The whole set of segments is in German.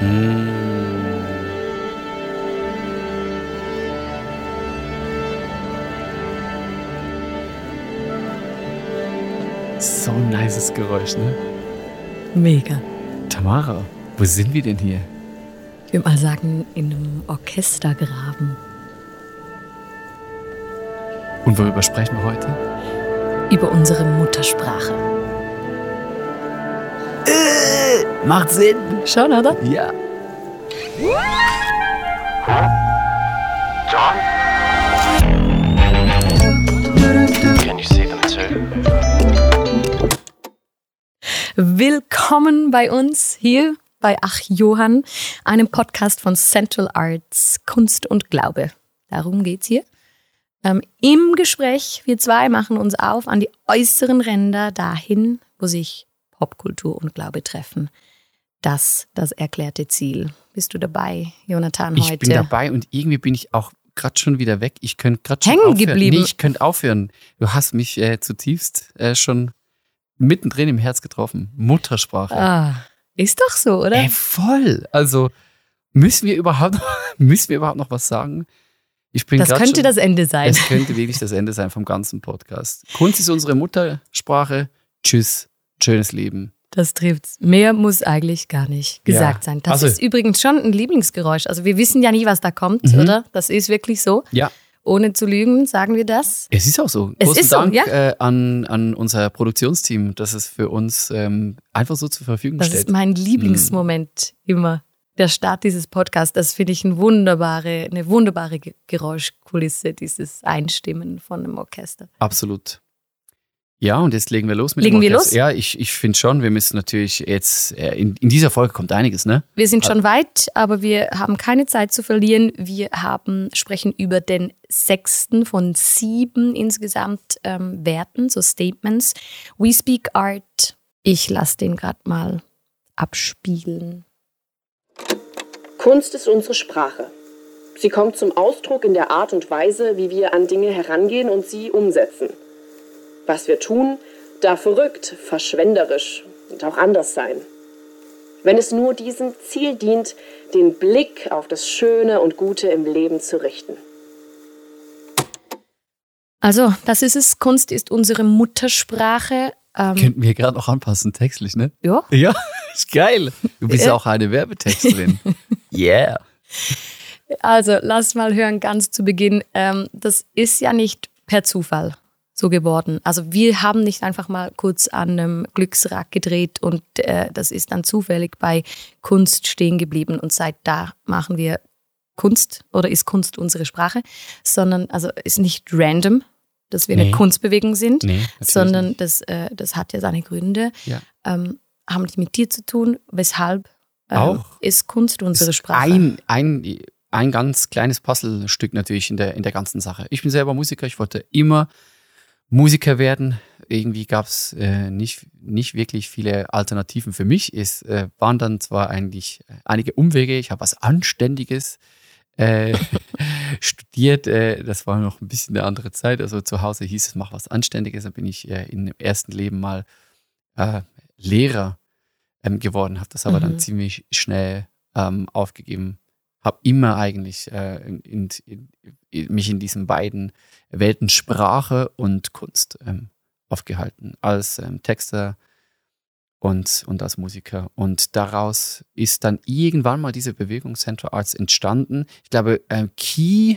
So ein nices Geräusch, ne? Mega. Tamara, wo sind wir denn hier? Ich würde mal sagen, in einem Orchestergraben. Und worüber sprechen wir heute? Über unsere Muttersprache. Macht Sinn. Schon, oder? Ja. Can you see them too? Willkommen bei uns hier bei Ach Johann, einem Podcast von Central Arts Kunst und Glaube. Darum geht's hier. Ähm, Im Gespräch, wir zwei machen uns auf an die äußeren Ränder dahin, wo sich Popkultur und Glaube treffen. Das, das erklärte Ziel. Bist du dabei, Jonathan, Ich heute? bin dabei und irgendwie bin ich auch gerade schon wieder weg. Ich könnte gerade schon Hängen aufhören. geblieben. Nee, ich könnte aufhören. Du hast mich äh, zutiefst äh, schon mittendrin im Herz getroffen. Muttersprache. Ah, ist doch so, oder? Ey, voll. Also müssen wir überhaupt, müssen wir überhaupt noch was sagen? Ich bin das könnte schon, das Ende sein. Es könnte wirklich das Ende sein vom ganzen Podcast. Kunst ist unsere Muttersprache. Tschüss. Schönes Leben. Das trifft's. Mehr muss eigentlich gar nicht gesagt Ja. sein. Das Also- ist übrigens schon ein Lieblingsgeräusch. Also wir wissen ja nie, was da kommt, Mhm. oder? Das ist wirklich so. Ja. Ohne zu lügen, sagen wir das. Es ist auch so. Es Großen ist so, Dank ja. äh, an, an unser Produktionsteam, dass es für uns ähm, einfach so zur Verfügung Das steht. ist mein Lieblingsmoment immer. Der Start dieses Podcasts, das finde ich eine wunderbare, eine wunderbare Ge- Geräuschkulisse, dieses Einstimmen von einem Orchester. Absolut. Ja, und jetzt legen wir los mit Legen dem wir Orchester. los? Ja, ich, ich finde schon, wir müssen natürlich jetzt, äh, in, in dieser Folge kommt einiges, ne? Wir sind schon weit, aber wir haben keine Zeit zu verlieren. Wir haben, sprechen über den sechsten von sieben insgesamt ähm, Werten, so Statements. We Speak Art. Ich lasse den gerade mal abspielen. Kunst ist unsere Sprache. Sie kommt zum Ausdruck in der Art und Weise, wie wir an Dinge herangehen und sie umsetzen. Was wir tun, darf verrückt, verschwenderisch und auch anders sein. Wenn es nur diesem Ziel dient, den Blick auf das Schöne und Gute im Leben zu richten. Also, das ist es. Kunst ist unsere Muttersprache. Ähm, Könnten wir gerade auch anpassen, textlich, ne? ja. Ja, ist geil. Du bist Ja. auch eine Werbetexterin. yeah. Also, lass mal hören, ganz zu Beginn. Ähm, das ist ja nicht per Zufall so geworden. Also, wir haben nicht einfach mal kurz an einem Glücksrad gedreht und äh, das ist dann zufällig bei Kunst stehen geblieben. Und seit da machen wir Kunst oder ist Kunst unsere Sprache, sondern also ist nicht random, dass wir Nee. eine Kunstbewegung sind, Nee, sondern das, äh, das hat ja seine Gründe. Ja. Ähm, haben die mit dir zu tun? Weshalb ähm, ist Kunst unsere ist Sprache? Ein, ein, ein ganz kleines Puzzlestück natürlich in der, in der ganzen Sache. Ich bin selber Musiker, ich wollte immer Musiker werden. Irgendwie gab es äh, nicht, nicht wirklich viele Alternativen für mich. Es äh, waren dann zwar eigentlich einige Umwege, ich habe was Anständiges äh, studiert. Äh, das war noch ein bisschen eine andere Zeit. Also zu Hause hieß es, mach was Anständiges. Dann bin ich äh, in dem ersten Leben mal äh, Lehrer ähm, geworden, habe das aber Mhm. dann ziemlich schnell ähm, aufgegeben. Habe immer eigentlich äh, in, in, in, mich in diesen beiden Welten Sprache und Kunst ähm, aufgehalten, als ähm, Texter und, und als Musiker. Und daraus ist dann irgendwann mal diese Bewegung Central Arts entstanden. Ich glaube, ähm, Key,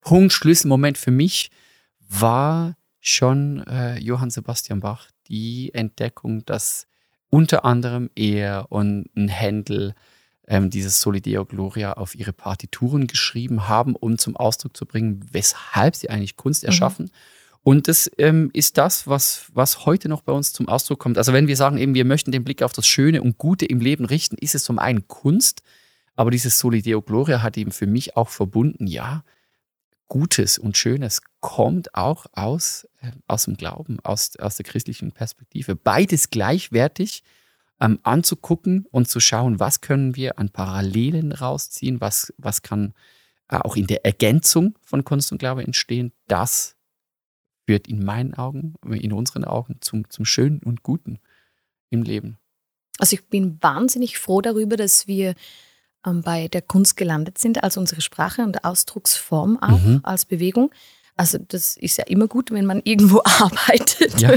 Punkt, Schlüsselmoment für mich war schon äh, Johann Sebastian Bach, die Entdeckung, dass unter anderem er und ein Händel ähm, dieses Solideo Gloria auf ihre Partituren geschrieben haben, um zum Ausdruck zu bringen, weshalb sie eigentlich Kunst erschaffen. Und das ähm, ist das, was, was heute noch bei uns zum Ausdruck kommt. Also wenn wir sagen, eben, wir möchten den Blick auf das Schöne und Gute im Leben richten, ist es zum einen Kunst, aber dieses Solideo Gloria hat eben für mich auch verbunden, ja, Gutes und Schönes kommt auch aus, äh, aus dem Glauben, aus, aus der christlichen Perspektive. Beides gleichwertig ähm, anzugucken und zu schauen, was können wir an Parallelen rausziehen, was, was kann äh, auch in der Ergänzung von Kunst und Glaube entstehen, das führt in meinen Augen, in unseren Augen zum, zum Schönen und Guten im Leben. Also ich bin wahnsinnig froh darüber, dass wir ähm, bei der Kunst gelandet sind, als unsere Sprache und Ausdrucksform auch Mhm. als Bewegung. Also das ist ja immer gut, wenn man irgendwo arbeitet, Ja.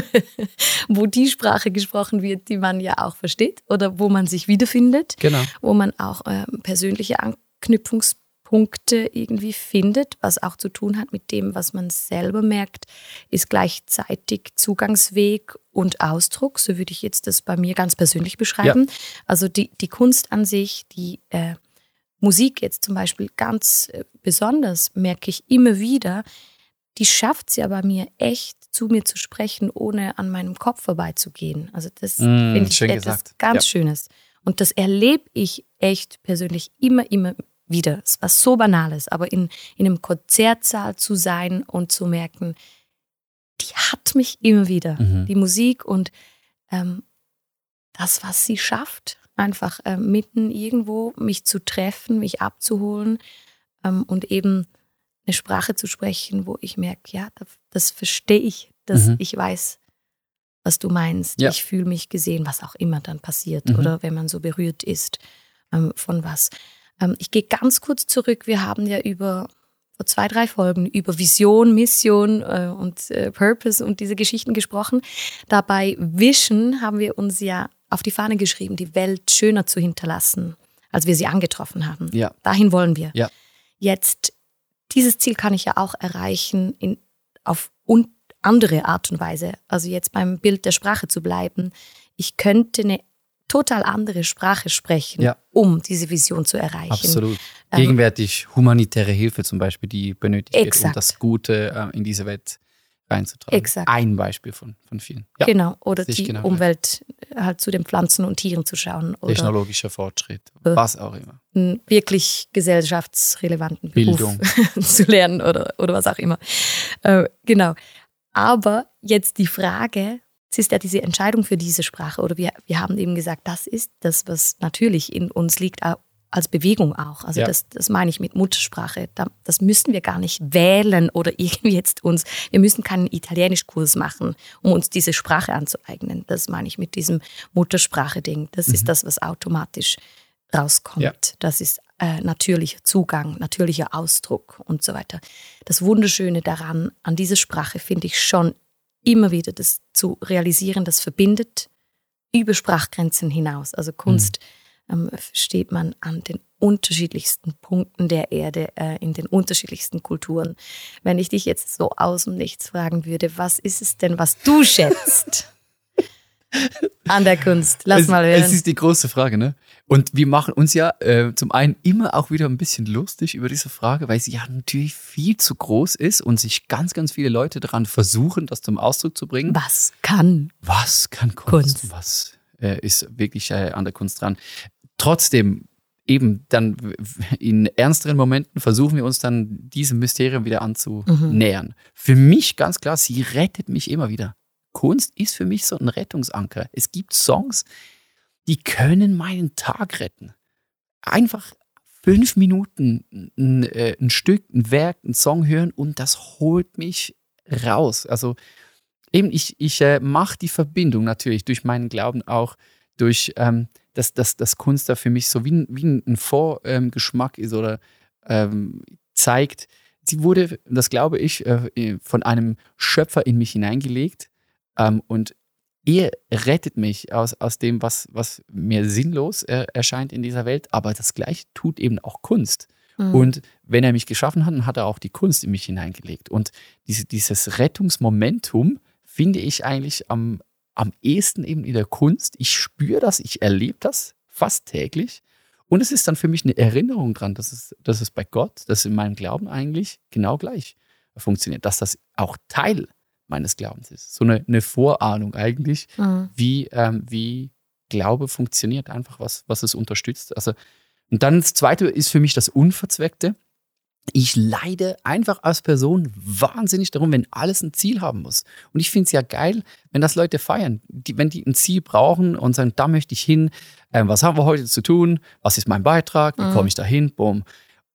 wo die Sprache gesprochen wird, die man ja auch versteht oder wo man sich wiederfindet, Genau. wo man auch ähm, persönliche Anknüpfungspunkte irgendwie findet, was auch zu tun hat mit dem, was man selber merkt, ist gleichzeitig Zugangsweg und Ausdruck. So würde ich jetzt das bei mir ganz persönlich beschreiben. Also die, die Kunst an sich, die äh, Musik jetzt zum Beispiel ganz äh, besonders, merke ich immer wieder, die schafft es ja bei mir echt, zu mir zu sprechen, ohne an meinem Kopf vorbeizugehen. Also das Mm, finde ich schön etwas ganz Ja. Schönes. Und das erlebe ich echt persönlich immer, immer wieder. Es war so Banales, aber in, in einem Konzertsaal zu sein und zu merken, die hat mich immer wieder. Mhm. Die Musik und ähm, das, was sie schafft, einfach äh, mitten irgendwo mich zu treffen, mich abzuholen ähm, und eben eine Sprache zu sprechen, wo ich merke, ja, das, das verstehe ich, dass Mhm. ich weiß, was du meinst. Ja. Ich fühle mich gesehen, was auch immer dann passiert Mhm. oder wenn man so berührt ist ähm, von was. Ähm, ich gehe ganz kurz zurück. Wir haben ja über vor zwei, drei Folgen über Vision, Mission äh, und äh, Purpose und diese Geschichten gesprochen. Dabei Vision haben wir uns ja auf die Fahne geschrieben, die Welt schöner zu hinterlassen, als wir sie angetroffen haben. Ja. Dahin wollen wir. Ja. Jetzt, dieses Ziel kann ich ja auch erreichen in, auf un andere Art und Weise. Also jetzt beim Bild der Sprache zu bleiben. Ich könnte eine total andere Sprache sprechen, Ja. um diese Vision zu erreichen. Absolut. Ähm, Gegenwärtig humanitäre Hilfe zum Beispiel, die benötigt wird, um Exakt. das Gute äh, in diese Welt reinzutragen. Exakt. Ein Beispiel von, von vielen. Ja. Genau. Oder die genau. Umwelt halt zu den Pflanzen und Tieren zu schauen. Oder Technologischer Fortschritt, Äh. was auch immer. einen wirklich gesellschaftsrelevanten Beruf Bildung. zu lernen oder, oder was auch immer. Äh, genau. Aber jetzt die Frage, es ist ja diese Entscheidung für diese Sprache oder wir, wir haben eben gesagt, das ist das, was natürlich in uns liegt, als Bewegung auch. Also Ja. das, das meine ich mit Muttersprache. Da, das müssen wir gar nicht wählen oder irgendwie jetzt uns, wir müssen keinen Italienischkurs machen, um uns diese Sprache anzueignen. Das meine ich mit diesem Muttersprache-Ding. Das ist das, was automatisch rauskommt. Ja. Das ist äh, natürlicher Zugang, natürlicher Ausdruck und so weiter. Das Wunderschöne daran, an dieser Sprache finde ich schon immer wieder das zu realisieren, das verbindet über Sprachgrenzen hinaus. Also Kunst ähm, versteht man an den unterschiedlichsten Punkten der Erde, äh, in den unterschiedlichsten Kulturen. Wenn ich dich jetzt so aus dem Nichts fragen würde, was ist es denn, was du schätzt an der Kunst? Lass es, mal hören. Es ist die große Frage, ne? Und wir machen uns ja äh, zum einen immer auch wieder ein bisschen lustig über diese Frage, weil sie ja natürlich viel zu groß ist und sich ganz, ganz viele Leute daran versuchen, das zum Ausdruck zu bringen. was kann Was kann Kunst? Kunst. Was äh, ist wirklich äh, an der Kunst dran? Trotzdem, eben dann in ernsteren Momenten versuchen wir uns dann diesem Mysterium wieder anzunähern. Für mich ganz klar, sie rettet mich immer wieder. Kunst ist für mich so ein Rettungsanker. Es gibt Songs, die können meinen Tag retten. Einfach fünf Minuten ein, äh, ein Stück, ein Werk, ein Song hören und das holt mich raus. Also eben, ich, ich äh, mache die Verbindung natürlich durch meinen Glauben auch, durch ähm, dass, dass, dass Kunst da für mich so wie ein, wie ein Vorgeschmack ist oder ähm, zeigt, sie wurde, das glaube ich, äh, von einem Schöpfer in mich hineingelegt ähm, und er rettet mich aus, aus dem, was, was mir sinnlos äh, erscheint in dieser Welt, aber das gleiche tut eben auch Kunst. Mhm. Und wenn er mich geschaffen hat, dann hat er auch die Kunst in mich hineingelegt. Und diese, dieses Rettungsmomentum finde ich eigentlich am, am ehesten eben in der Kunst. Ich spüre das, ich erlebe das fast täglich. Und es ist dann für mich eine Erinnerung dran, dass es, dass es bei Gott, dass es in meinem Glauben eigentlich genau gleich funktioniert, dass das auch Teil meines Glaubens ist. So eine, eine Vorahnung eigentlich, Mhm. wie, ähm, wie Glaube funktioniert, einfach was, was es unterstützt. Also, und dann das zweite ist für mich das Unverzweckte. Ich leide einfach als Person wahnsinnig darum, wenn alles ein Ziel haben muss. Und ich finde es ja geil, wenn das Leute feiern, die, wenn die ein Ziel brauchen und sagen, da möchte ich hin, ähm, was haben wir heute zu tun, was ist mein Beitrag, wie Mhm. komme ich da hin, bumm.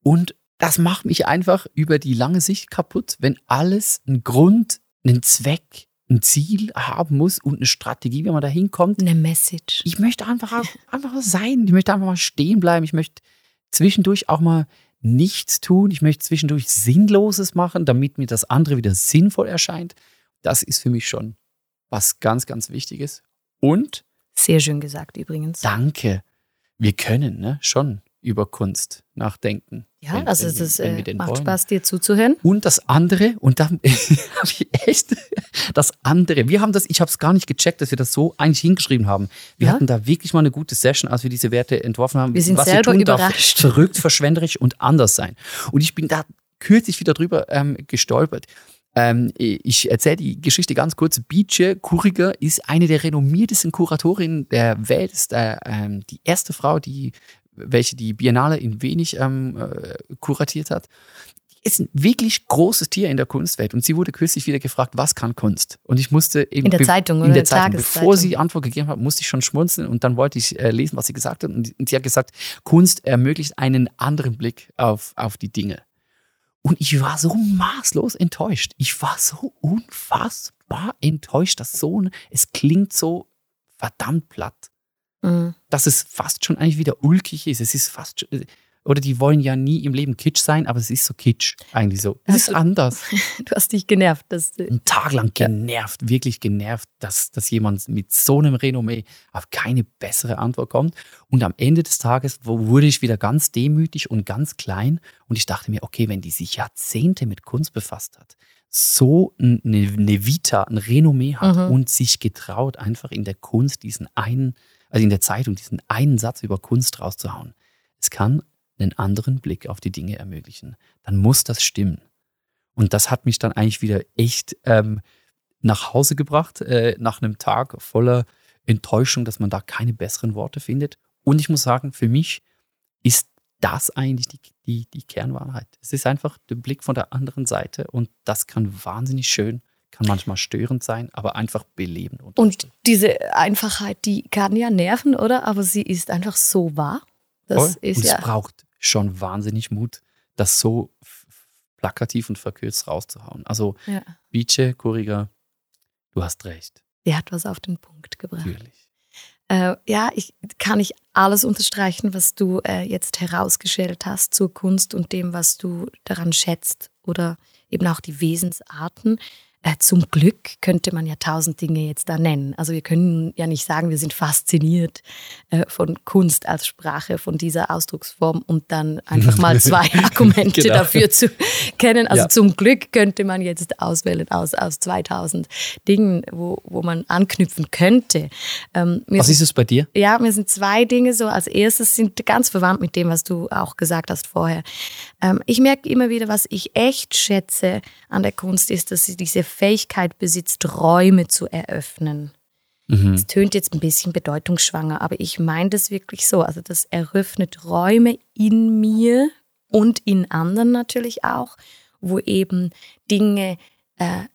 Und das macht mich einfach über die lange Sicht kaputt, wenn alles einen Grund, einen Zweck, ein Ziel haben muss und eine Strategie, wie man da hinkommt. Eine Message. Ich möchte einfach, auch- einfach sein. Ich möchte einfach mal stehen bleiben. Ich möchte zwischendurch auch mal nichts tun. Ich möchte zwischendurch Sinnloses machen, damit mir das andere wieder sinnvoll erscheint. Das ist für mich schon was ganz, ganz Wichtiges. Und Sehr schön gesagt übrigens. danke, wir können ne, schon über Kunst nachdenken. Ja, wenn- also wenn es wir äh, macht wollen. Spaß, dir zuzuhören. Und das andere, und dann habe ich echt das andere. Wir haben das, ich habe es gar nicht gecheckt, dass wir das so eigentlich hingeschrieben haben. Wir Ja? hatten da wirklich mal eine gute Session, als wir diese Werte entworfen haben. Wir sind was selber tun darf, überrascht. verrückt, verschwenderisch und anders sein. Und ich bin da kürzlich wieder drüber ähm, gestolpert. Ähm, ich erzähle die Geschichte ganz kurz. Beeche Kuriger ist eine der renommiertesten Kuratorinnen der Welt, ist äh, ähm, die erste Frau, die welche die Biennale in Venedig ähm, äh, kuratiert hat ist ein wirklich großes Tier in der Kunstwelt und sie wurde kürzlich wieder gefragt, was kann Kunst? Und ich musste eben In der Zeitung in der Zeitung, bevor sie Antwort gegeben hat, musste ich schon schmunzeln und dann wollte ich äh, lesen, was sie gesagt hat und, und sie hat gesagt, Kunst ermöglicht einen anderen Blick auf, auf die Dinge. Und ich war so maßlos enttäuscht. Ich war so unfassbar enttäuscht, dass so ein, es klingt so verdammt platt Mhm. dass es fast schon eigentlich wieder ulkig ist. Es ist fast schon, oder die wollen ja nie im Leben Kitsch sein, aber es ist so Kitsch eigentlich so. Es ist du- anders. Du hast dich genervt. Dass, du- Einen Tag lang genervt, wirklich genervt, dass, dass jemand mit so einem Renommee auf keine bessere Antwort kommt. Und am Ende des Tages wurde ich wieder ganz demütig und ganz klein und ich dachte mir, okay, wenn die sich Jahrzehnte mit Kunst befasst hat, so eine, eine Vita, ein Renommee hat Mhm. und sich getraut, einfach in der Kunst diesen einen, also in der Zeitung diesen einen Satz über Kunst rauszuhauen. Es kann einen anderen Blick auf die Dinge ermöglichen. Dann muss das stimmen. Und das hat mich dann eigentlich wieder echt ähm, nach Hause gebracht, äh, nach einem Tag voller Enttäuschung, dass man da keine besseren Worte findet. Und ich muss sagen, für mich ist das eigentlich die, die, die Kernwahrheit. Es ist einfach der Blick von der anderen Seite und das kann wahnsinnig schön, kann manchmal störend sein, aber einfach belebend. Und diese Einfachheit, die kann ja nerven, oder? Aber sie ist einfach so wahr. Das Voll. ist und ja. es braucht schon wahnsinnig Mut, das so plakativ und verkürzt rauszuhauen. Also ja. Bice, Kuriger, du hast recht, Sie hat was auf den Punkt gebracht. natürlich. Äh, ja, ich kann ich alles unterstreichen, was du äh, jetzt herausgestellt hast zur Kunst und dem, was du daran schätzt oder eben auch die Wesensarten. Äh, zum Glück könnte man ja tausend Dinge jetzt da nennen. Also wir können ja nicht sagen, wir sind fasziniert äh, von Kunst als Sprache, von dieser Ausdrucksform und dann einfach mal zwei Argumente Genau. dafür zu kennen. Also Ja. zum Glück könnte man jetzt auswählen aus, aus 2000 Dingen, wo, wo man anknüpfen könnte. Ähm, Was sind- ist es bei dir? ja, mir sind zwei Dinge so. Als erstes sind ganz verwandt mit dem, was du auch gesagt hast vorher. Ähm, ich merke immer wieder, was ich echt schätze an der Kunst ist, dass sie diese Fähigkeit besitzt, Räume zu eröffnen. Mhm. Es tönt jetzt ein bisschen bedeutungsschwanger, aber ich meine das wirklich so. Also das eröffnet Räume in mir und in anderen natürlich auch, wo eben Dinge äh,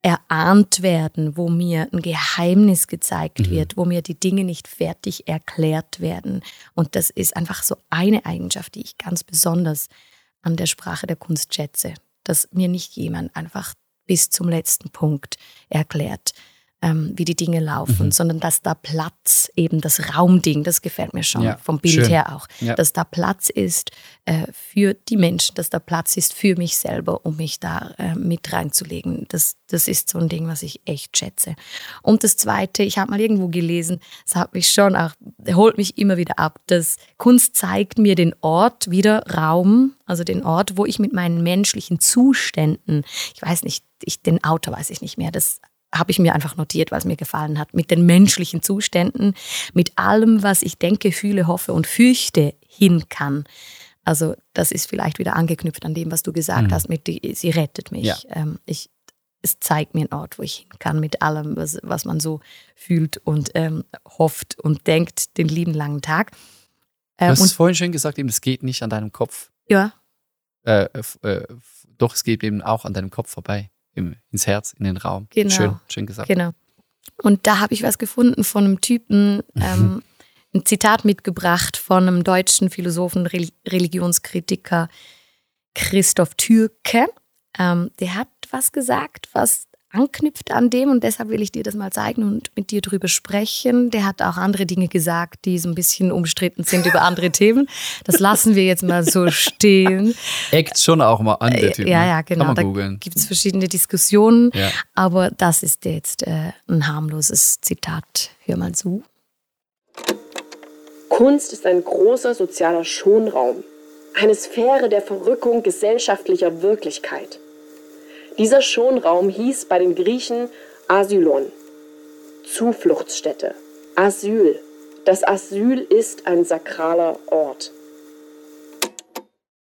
erahnt werden, wo mir ein Geheimnis gezeigt Mhm. wird, wo mir die Dinge nicht fertig erklärt werden. Und das ist einfach so eine Eigenschaft, die ich ganz besonders an der Sprache der Kunst schätze, dass mir nicht jemand einfach bis zum letzten Punkt erklärt, ähm, wie die Dinge laufen, Mhm. sondern dass da Platz, eben das Raumding, das gefällt mir schon Ja, vom Bild schön. her auch, Ja. dass da Platz ist äh, für die Menschen, dass da Platz ist für mich selber, um mich da äh, mit reinzulegen. Das, das ist so ein Ding, was ich echt schätze. Und das Zweite, ich habe mal irgendwo gelesen, das hat mich schon auch, holt mich immer wieder ab, dass Kunst zeigt mir den Ort wieder Raum, also den Ort, wo ich mit meinen menschlichen Zuständen, ich weiß nicht, ich, den Autor weiß ich nicht mehr, das habe ich mir einfach notiert, weil es mir gefallen hat, mit den menschlichen Zuständen, mit allem, was ich denke, fühle, hoffe und fürchte, hin kann. Also das ist vielleicht wieder angeknüpft an dem, was du gesagt Mhm. hast, mit die, sie rettet mich. Ja. Ähm, ich, es zeigt mir einen Ort, wo ich hin kann, mit allem, was, was man so fühlt und ähm, hofft und denkt, den lieben langen Tag. Du Äh, hast und vorhin schön gesagt, eben, es geht nicht an deinem Kopf. ja, Äh, äh, doch, es geht eben auch an deinem Kopf vorbei. Im, ins Herz, in den Raum. Genau. Schön, schön gesagt. Genau. Und da habe ich was gefunden von einem Typen, ähm, ein Zitat mitgebracht von einem deutschen Philosophen, Reli- Religionskritiker Christoph Türke. Ähm, der hat was gesagt, was anknüpft an dem und deshalb will ich dir das mal zeigen und mit dir drüber sprechen. Der hat auch andere Dinge gesagt, die so ein bisschen umstritten sind über andere Themen. Das lassen wir jetzt mal so stehen. Eckt schon auch mal an, der Typ. Ja, ne? ja, genau. Kann Da man googeln. gibt es verschiedene Diskussionen, Ja. aber das ist jetzt äh, ein harmloses Zitat. Hör mal zu. Kunst ist ein großer sozialer Schonraum, eine Sphäre der Verrückung gesellschaftlicher Wirklichkeit. Dieser Schonraum hieß bei den Griechen Asylon, Zufluchtsstätte, Asyl. Das Asyl ist ein sakraler Ort.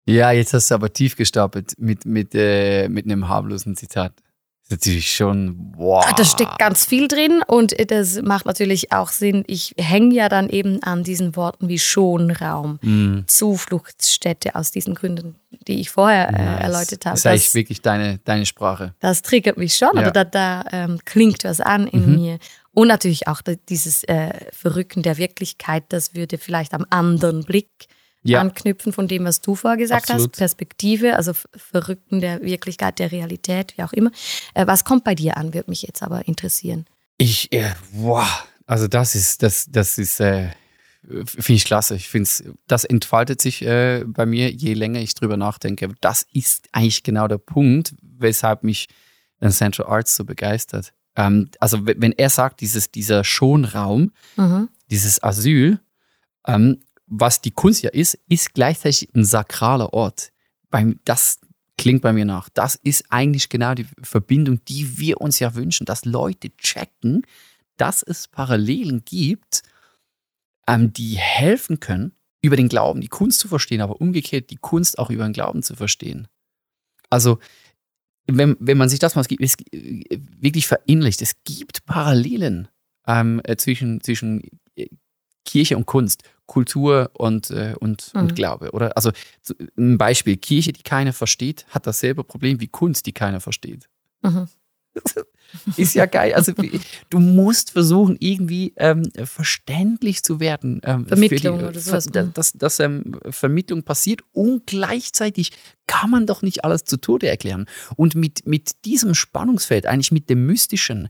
Ja, jetzt hast du aber tief gestapelt mit, mit, äh, mit einem harmlosen Zitat. Das ist natürlich schon, wow. Ah, Da steckt ganz viel drin und das macht natürlich auch Sinn. Ich hänge ja dann eben an diesen Worten wie Schonraum, Mhm. Zufluchtsstätte aus diesen Gründen, die ich vorher äh, Nice. erläutert habe. Das ist eigentlich wirklich deine, deine Sprache. das triggert mich schon Ja. oder da, da ähm, klingt was an in Mhm. mir. Und natürlich auch dieses äh, Verrücken der Wirklichkeit, das würde vielleicht am anderen Blick Ja. anknüpfen von dem, was du vorher gesagt Absolut. hast. Perspektive, also Verrücken der Wirklichkeit, der Realität, wie auch immer. Äh, was kommt bei dir an, würde mich jetzt aber interessieren. Ich, äh, wow, also das ist, das, das ist, äh, finde ich klasse. Ich finde das entfaltet sich äh, bei mir, je länger ich drüber nachdenke. Das ist eigentlich genau der Punkt, weshalb mich Central Arts so begeistert. Ähm, also wenn er sagt, dieses, dieser Schonraum, Mhm. dieses Asyl, ähm, was die Kunst ja ist, ist gleichzeitig ein sakraler Ort. Das klingt bei mir nach. Das ist eigentlich genau die Verbindung, die wir uns ja wünschen, dass Leute checken, dass es Parallelen gibt, ähm, die helfen können, über den Glauben die Kunst zu verstehen, aber umgekehrt die Kunst auch über den Glauben zu verstehen. Also, wenn, wenn man sich das mal äh, wirklich verinnerlicht, es gibt Parallelen ähm, äh, zwischen, zwischen äh, Kirche und Kunst, Kultur und, äh, und, Mhm. und Glaube. Oder also so, ein Beispiel, Kirche, die keiner versteht, hat dasselbe Problem wie Kunst, die keiner versteht. Mhm. Ist ja geil. Also du musst versuchen, irgendwie ähm, verständlich zu werden. Ähm, Vermittlung oder sowas, Ver, mhm. dass, dass ähm, Vermittlung passiert und gleichzeitig kann man doch nicht alles zu Tode erklären. Und mit, mit diesem Spannungsfeld, eigentlich mit dem Mystischen,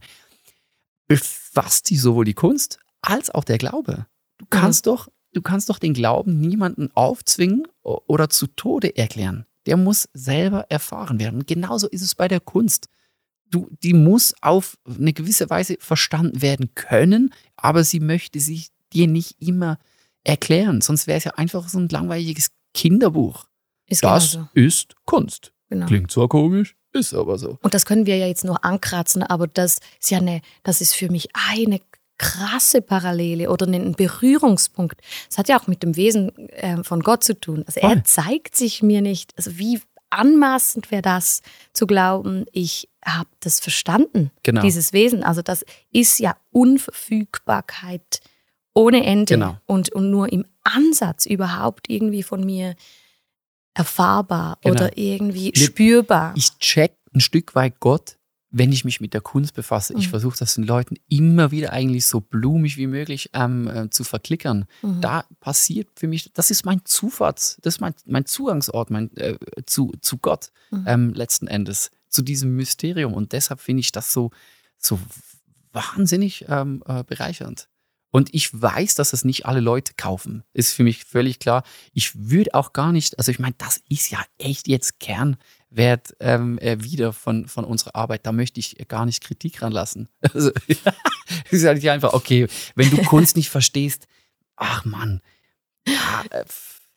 befasst sich sowohl die Kunst als auch der Glaube. Du kannst doch, du kannst doch den Glauben niemanden aufzwingen oder zu Tode erklären. Der muss selber erfahren werden. Genauso ist es bei der Kunst. Du, die muss auf eine gewisse Weise verstanden werden können, aber sie möchte sich dir nicht immer erklären. Sonst wäre es ja einfach so ein langweiliges Kinderbuch. Ist Das genauso. ist Kunst. Genau. Klingt zwar komisch, ist aber so. Und das können wir ja jetzt nur ankratzen, aber das ist ja eine, das ist für mich eine krasse Parallele oder ein Berührungspunkt. Das hat ja auch mit dem Wesen äh, von Gott zu tun. Also Voll. er zeigt sich mir nicht. Also wie anmaßend wäre das zu glauben, ich habe das verstanden, Genau. dieses Wesen. Also das ist ja Unverfügbarkeit ohne Ende Genau. und, und nur im Ansatz überhaupt irgendwie von mir erfahrbar Genau. oder irgendwie spürbar. ich check ein Stück weit Gott, wenn ich mich mit der Kunst befasse. Ich Mhm. versuche das den Leuten immer wieder eigentlich so blumig wie möglich ähm, äh, zu verklickern. Mhm. Da passiert für mich, das ist mein Zufahrt, das ist mein, mein Zugangsort mein, äh, zu, zu Gott Mhm. ähm, letzten Endes, zu diesem Mysterium. Und deshalb finde ich das so, so wahnsinnig ähm, äh, bereichernd. Und ich weiß, dass es nicht alle Leute kaufen. Ist für mich völlig klar. Ich würde auch gar nicht, also ich meine, das ist ja echt jetzt Kernwert ähm, äh, wieder von, von unserer Arbeit. Da möchte ich gar nicht Kritik ranlassen. Also, es ist halt einfach, okay, wenn du Kunst nicht verstehst, ach Mann, ja, äh,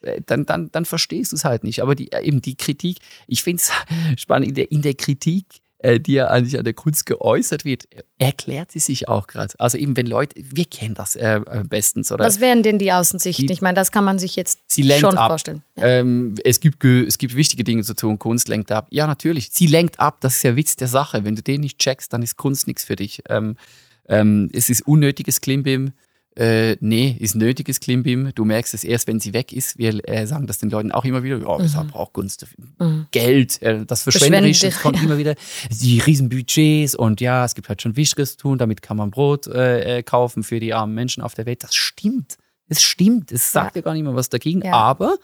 äh, dann, dann, dann verstehst du es halt nicht. Aber die, äh, eben die Kritik, ich finde es spannend, in der, in der Kritik, äh, die ja eigentlich an der Kunst geäußert wird, erklärt sie sich auch gerade. Also eben, wenn Leute, wir kennen das äh, äh, bestens, oder? Was wären denn die Außensichten? Die- ich meine, das kann man sich jetzt schon ab. vorstellen. Ja. Ähm, es, gibt, es gibt wichtige Dinge zu tun. Kunst lenkt ab. Ja, natürlich. Sie lenkt ab. Das ist der Witz der Sache. Wenn du den nicht checkst, dann ist Kunst nichts für dich. Ähm, ähm, es ist unnötiges Klimbim. Äh, nee, ist nötiges Klimbim. Du merkst es erst, wenn sie weg ist. Wir äh, sagen das den Leuten auch immer wieder. Ja, weshalb braucht Kunst Mhm. Geld? Äh, das Verschwenderische Verschwendet, kommt ja. immer wieder. Die riesen Budgets und ja, es gibt halt schon Wischriss tun. Damit kann man Brot äh, äh, kaufen für die armen Menschen auf der Welt. Das stimmt. Es stimmt. Es sagt ja, gar nicht mehr was dagegen. Ja. Aber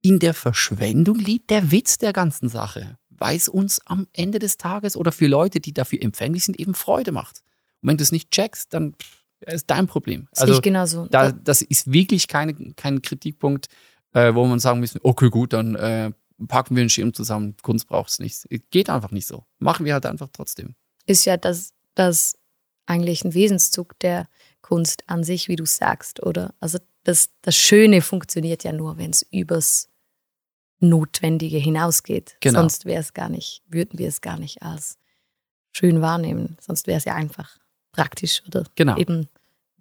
in der Verschwendung liegt der Witz der ganzen Sache. weil es uns am Ende des Tages oder für Leute, die dafür empfänglich sind, eben Freude macht. Und wenn du es nicht checkst, dann pff, ist dein Problem. Das also, genauso. Da, das ist wirklich keine, kein Kritikpunkt, äh, wo man sagen müssen, okay, gut, dann äh, packen wir einen Schirm zusammen, Kunst braucht es nicht. Geht einfach nicht so. Machen wir halt einfach trotzdem. Ist ja das, das eigentlich ein Wesenszug der Kunst an sich, wie du sagst, oder? Also das, das Schöne funktioniert ja nur, wenn es übers Notwendige hinausgeht. Genau. Sonst wäre es gar nicht, würden wir es gar nicht als schön wahrnehmen. Sonst wäre es ja einfach praktisch oder genau. eben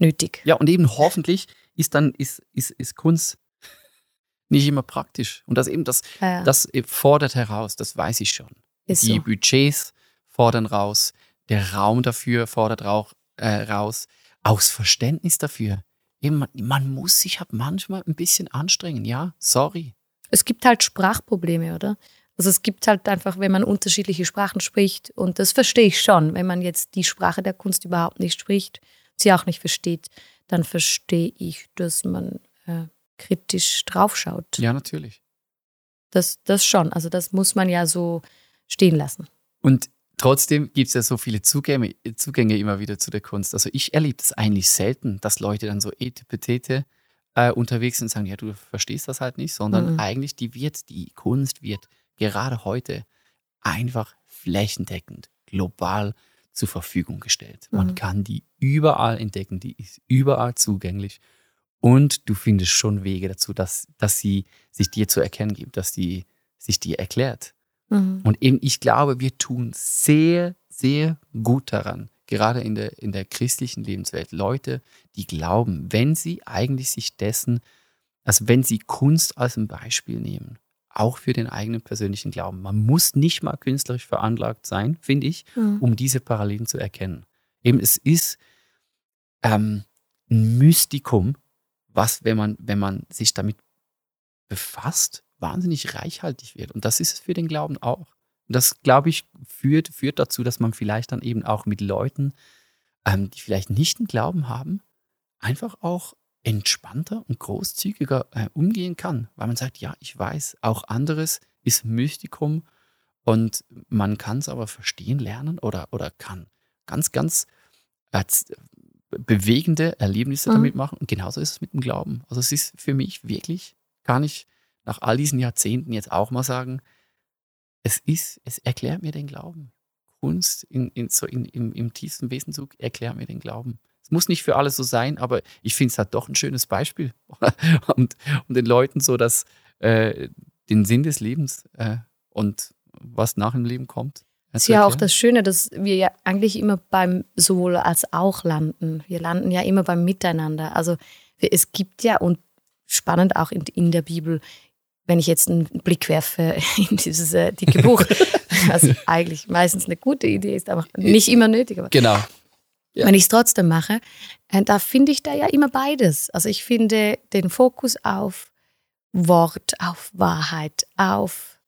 nötig. Ja, und eben hoffentlich ist dann ist, ist, ist Kunst nicht immer praktisch. Und das eben, das, ja. das fordert heraus, das weiß ich schon. Ist Die so. Budgets fordern raus, der Raum dafür fordert rauch, äh, raus, auch das Verständnis dafür. Eben, man, man muss sich halt manchmal ein bisschen anstrengen, ja, sorry. Es gibt halt Sprachprobleme, oder? Also es gibt halt einfach, wenn man unterschiedliche Sprachen spricht, und das verstehe ich schon, wenn man jetzt die Sprache der Kunst überhaupt nicht spricht, sie auch nicht versteht, dann verstehe ich, dass man äh, kritisch draufschaut. Ja, natürlich. Das, das schon. Also das muss man ja so stehen lassen. Und trotzdem gibt es ja so viele Zugänge, Zugänge immer wieder zu der Kunst. Also ich erlebe das eigentlich selten, dass Leute dann so etepetete äh, unterwegs sind und sagen, ja, du verstehst das halt nicht, sondern mhm. eigentlich die wird, die Kunst wird gerade heute einfach flächendeckend, global zur Verfügung gestellt. Man mhm. kann die überall entdecken, die ist überall zugänglich. Und du findest schon Wege dazu, dass, dass sie sich dir zu erkennen gibt, dass die sich dir erklärt. Mhm. Und eben, ich glaube, wir tun sehr, sehr gut daran, gerade in der, in der christlichen Lebenswelt, Leute, die glauben, wenn sie eigentlich sich dessen, also wenn sie Kunst als ein Beispiel nehmen, auch für den eigenen persönlichen Glauben. Man muss nicht mal künstlerisch veranlagt sein, finde ich, mhm. um diese Parallelen zu erkennen. Eben, es ist ähm, ein Mystikum, was, wenn man, wenn man sich damit befasst, wahnsinnig reichhaltig wird. Und das ist es für den Glauben auch. Und das, glaube ich, führt, führt dazu, dass man vielleicht dann eben auch mit Leuten, ähm, die vielleicht nicht einen Glauben haben, einfach auch entspannter und großzügiger äh, umgehen kann, weil man sagt, ja, ich weiß, auch anderes ist Mystikum und man kann es aber verstehen lernen oder, oder kann ganz, ganz äh, bewegende Erlebnisse mhm. damit machen. Und genauso ist es mit dem Glauben. Also es ist für mich wirklich, kann ich nach all diesen Jahrzehnten jetzt auch mal sagen, es ist, es erklärt mir den Glauben. Kunst in, in, so in, im, im tiefsten Wesenzug erklärt mir den Glauben. Muss nicht für alle so sein, aber ich finde es halt doch ein schönes Beispiel. und, und den Leuten so dass äh, den Sinn des Lebens äh, und was nach dem Leben kommt, das ist ja auch das Schöne, dass wir ja eigentlich immer beim sowohl als auch landen. Wir landen ja immer beim Miteinander. Also es gibt ja, und spannend auch in, in der Bibel, wenn ich jetzt einen Blick werfe in dieses äh, dicke Buch, was eigentlich meistens eine gute Idee ist, aber nicht immer nötig. Aber genau. Ja. Wenn ich es trotzdem mache, äh, da finde ich da ja immer beides. Also ich finde den Fokus auf Wort, auf Wahrheit, auf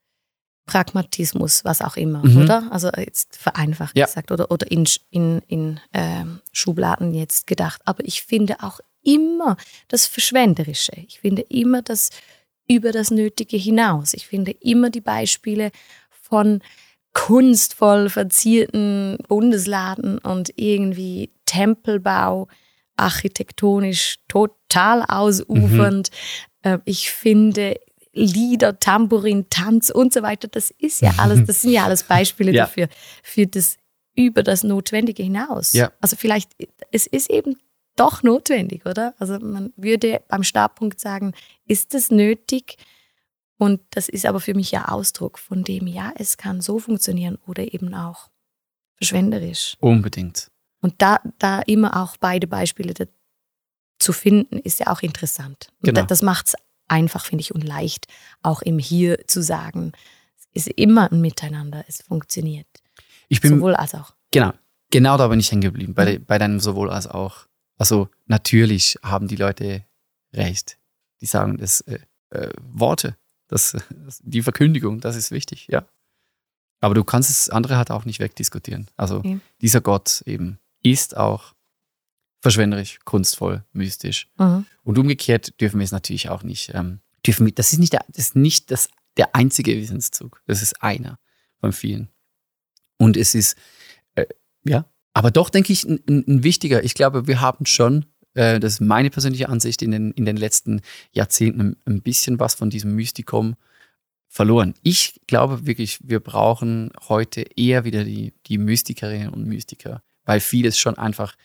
Pragmatismus, was auch immer, mhm. oder? Also jetzt vereinfacht ja. gesagt oder, oder in, in, in ähm, Schubladen jetzt gedacht. Aber ich finde auch immer das Verschwenderische. Ich finde immer das über das Nötige hinaus. Ich finde immer die Beispiele von kunstvoll verzierten Bundesladen und irgendwie Tempelbau, architektonisch total ausufernd. Mhm. Ich finde Lieder, Tambourin, Tanz und so weiter. Das ist ja alles, das sind ja alles Beispiele ja. dafür, für das über das Notwendige hinaus. Ja. Also vielleicht, es ist eben doch notwendig, oder? Also man würde beim Startpunkt sagen, ist es nötig? Und das ist aber für mich ja Ausdruck von dem, ja, es kann so funktionieren oder eben auch verschwenderisch. Unbedingt. Und da, da immer auch beide Beispiele zu finden, ist ja auch interessant. Und genau. das macht es einfach, finde ich, und leicht, auch im Hier zu sagen. Es ist immer ein Miteinander, es funktioniert. Ich bin, sowohl als auch. Genau, genau da bin ich hängen geblieben, bei, bei deinem sowohl als auch. Also natürlich haben die Leute recht. Die sagen, das äh, äh, Worte, das, die Verkündigung, das ist wichtig, ja. Aber du kannst das andere halt auch nicht wegdiskutieren. Also okay. dieser Gott eben ist auch verschwenderisch, kunstvoll, mystisch. Mhm. Und umgekehrt dürfen wir es natürlich auch nicht. Ähm, dürfen wir, das ist nicht, der, das ist nicht das, der einzige Wesenszug. Das ist einer von vielen. Und es ist, äh, ja, aber doch denke ich, ein, ein wichtiger, ich glaube, wir haben schon, äh, das ist meine persönliche Ansicht, in den, in den letzten Jahrzehnten ein, bisschen was von diesem Mystikum verloren. Ich glaube wirklich, wir brauchen heute eher wieder die, die Mystikerinnen und Mystiker, weil vieles schon einfach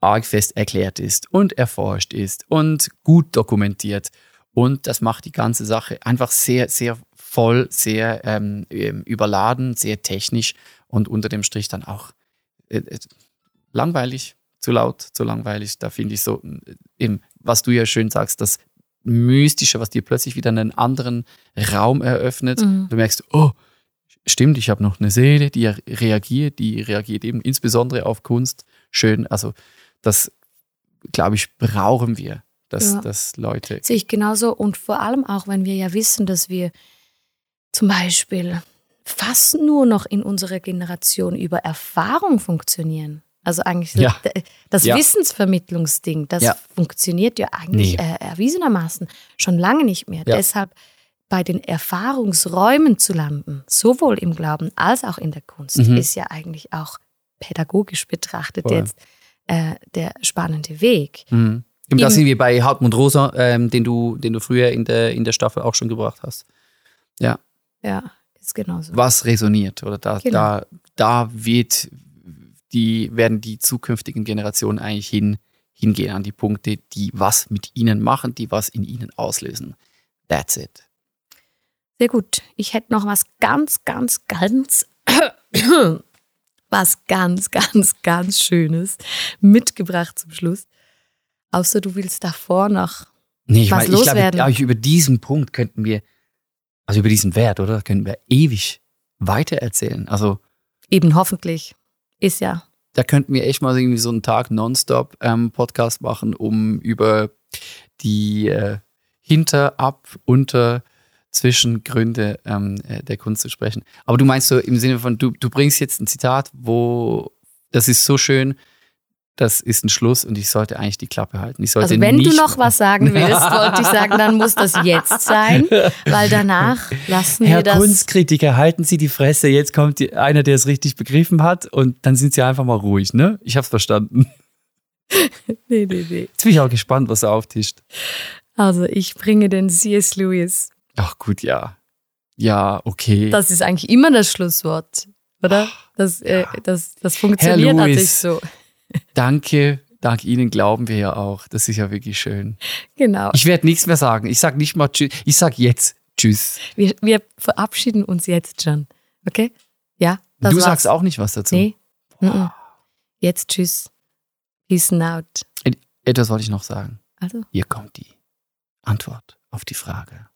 arg fest erklärt ist und erforscht ist und gut dokumentiert. Und das macht die ganze Sache einfach sehr, sehr voll, sehr ähm, ähm überladen, sehr technisch und unter dem Strich dann auch äh, äh, langweilig, zu laut, zu langweilig. Da finde ich so, äh, eben, was du ja schön sagst, das Mystische, was dir plötzlich wieder einen anderen Raum eröffnet. Mhm. Du merkst, oh, stimmt, ich habe noch eine Seele, die reagiert, die reagiert eben insbesondere auf Kunst. Schön, also das, glaube ich, brauchen wir, dass, ja. dass Leute. Sehe ich genauso und vor allem auch, wenn wir ja wissen, dass wir zum Beispiel fast nur noch in unserer Generation über Erfahrung funktionieren. Also eigentlich ja. das ja. Wissensvermittlungsding, das ja. funktioniert ja eigentlich nee. äh, erwiesenermaßen schon lange nicht mehr. Deshalb bei den Erfahrungsräumen zu landen, sowohl im Glauben als auch in der Kunst, mhm. ist ja eigentlich auch pädagogisch betrachtet Voll. jetzt äh, der spannende Weg. Mhm. Da sind wir bei Hartmut Rosa, ähm, den, du, den du früher in der, in der Staffel auch schon gebracht hast. Ja. Ja, ist genauso. Was resoniert oder da, genau. da, da wird die, werden die zukünftigen Generationen eigentlich hin, hingehen an die Punkte, die was mit ihnen machen, die was in ihnen auslösen. That's it. Sehr gut. Ich hätte noch was ganz, ganz, ganz, was ganz, ganz, ganz Schönes mitgebracht zum Schluss. Außer du willst davor noch nee, ich was mein, loswerden. Ich glaube, über diesen Punkt könnten wir, also über diesen Wert, oder? Könnten wir ewig weiter erzählen. Also. Eben hoffentlich. Ist ja. Da könnten wir echt mal irgendwie so einen Tag nonstop ähm, Podcast machen, um über die äh, Hinter-, Ab-, Unter-, Zwischengründe ähm, äh, der Kunst zu sprechen. Aber du meinst so im Sinne von, du, du bringst jetzt ein Zitat, wo das ist so schön, das ist ein Schluss und ich sollte eigentlich die Klappe halten. Ich sollte also wenn du noch was sagen willst, wollte ich sagen, dann muss das jetzt sein, weil danach lassen Herr wir das. Herr Kunstkritiker, halten Sie die Fresse, jetzt kommt die, einer, der es richtig begriffen hat und dann sind Sie einfach mal ruhig, ne? Ich hab's verstanden. nee, nee, nee. Jetzt bin ich auch gespannt, was er auftischt. Also ich bringe den C.S. Lewis. Ach gut, ja. Ja, okay. Das ist eigentlich immer das Schlusswort, oder? Das, äh, das, das funktioniert natürlich so. Danke, dank Ihnen glauben wir ja auch. Das ist ja wirklich schön. Genau. Ich werde nichts mehr sagen. Ich sage nicht mal Tschüss. Ich sage jetzt Tschüss. Wir, wir verabschieden uns jetzt schon. Okay? Ja? du war's. sagst auch nicht was dazu. Nee. Wow. Jetzt Tschüss. Peace out. Etwas wollte ich noch sagen. Also? Hier kommt die Antwort auf die Frage.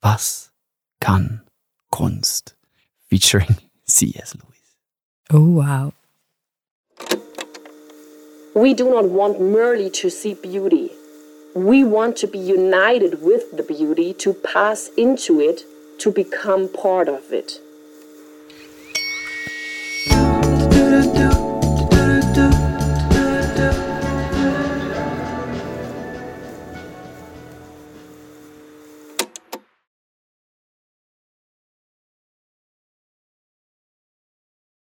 Was kann Kunst? Featuring C.S. Lewis. Oh, wow. We do not want merely to see beauty. We want to be united with the beauty, to pass into it, to become part of it.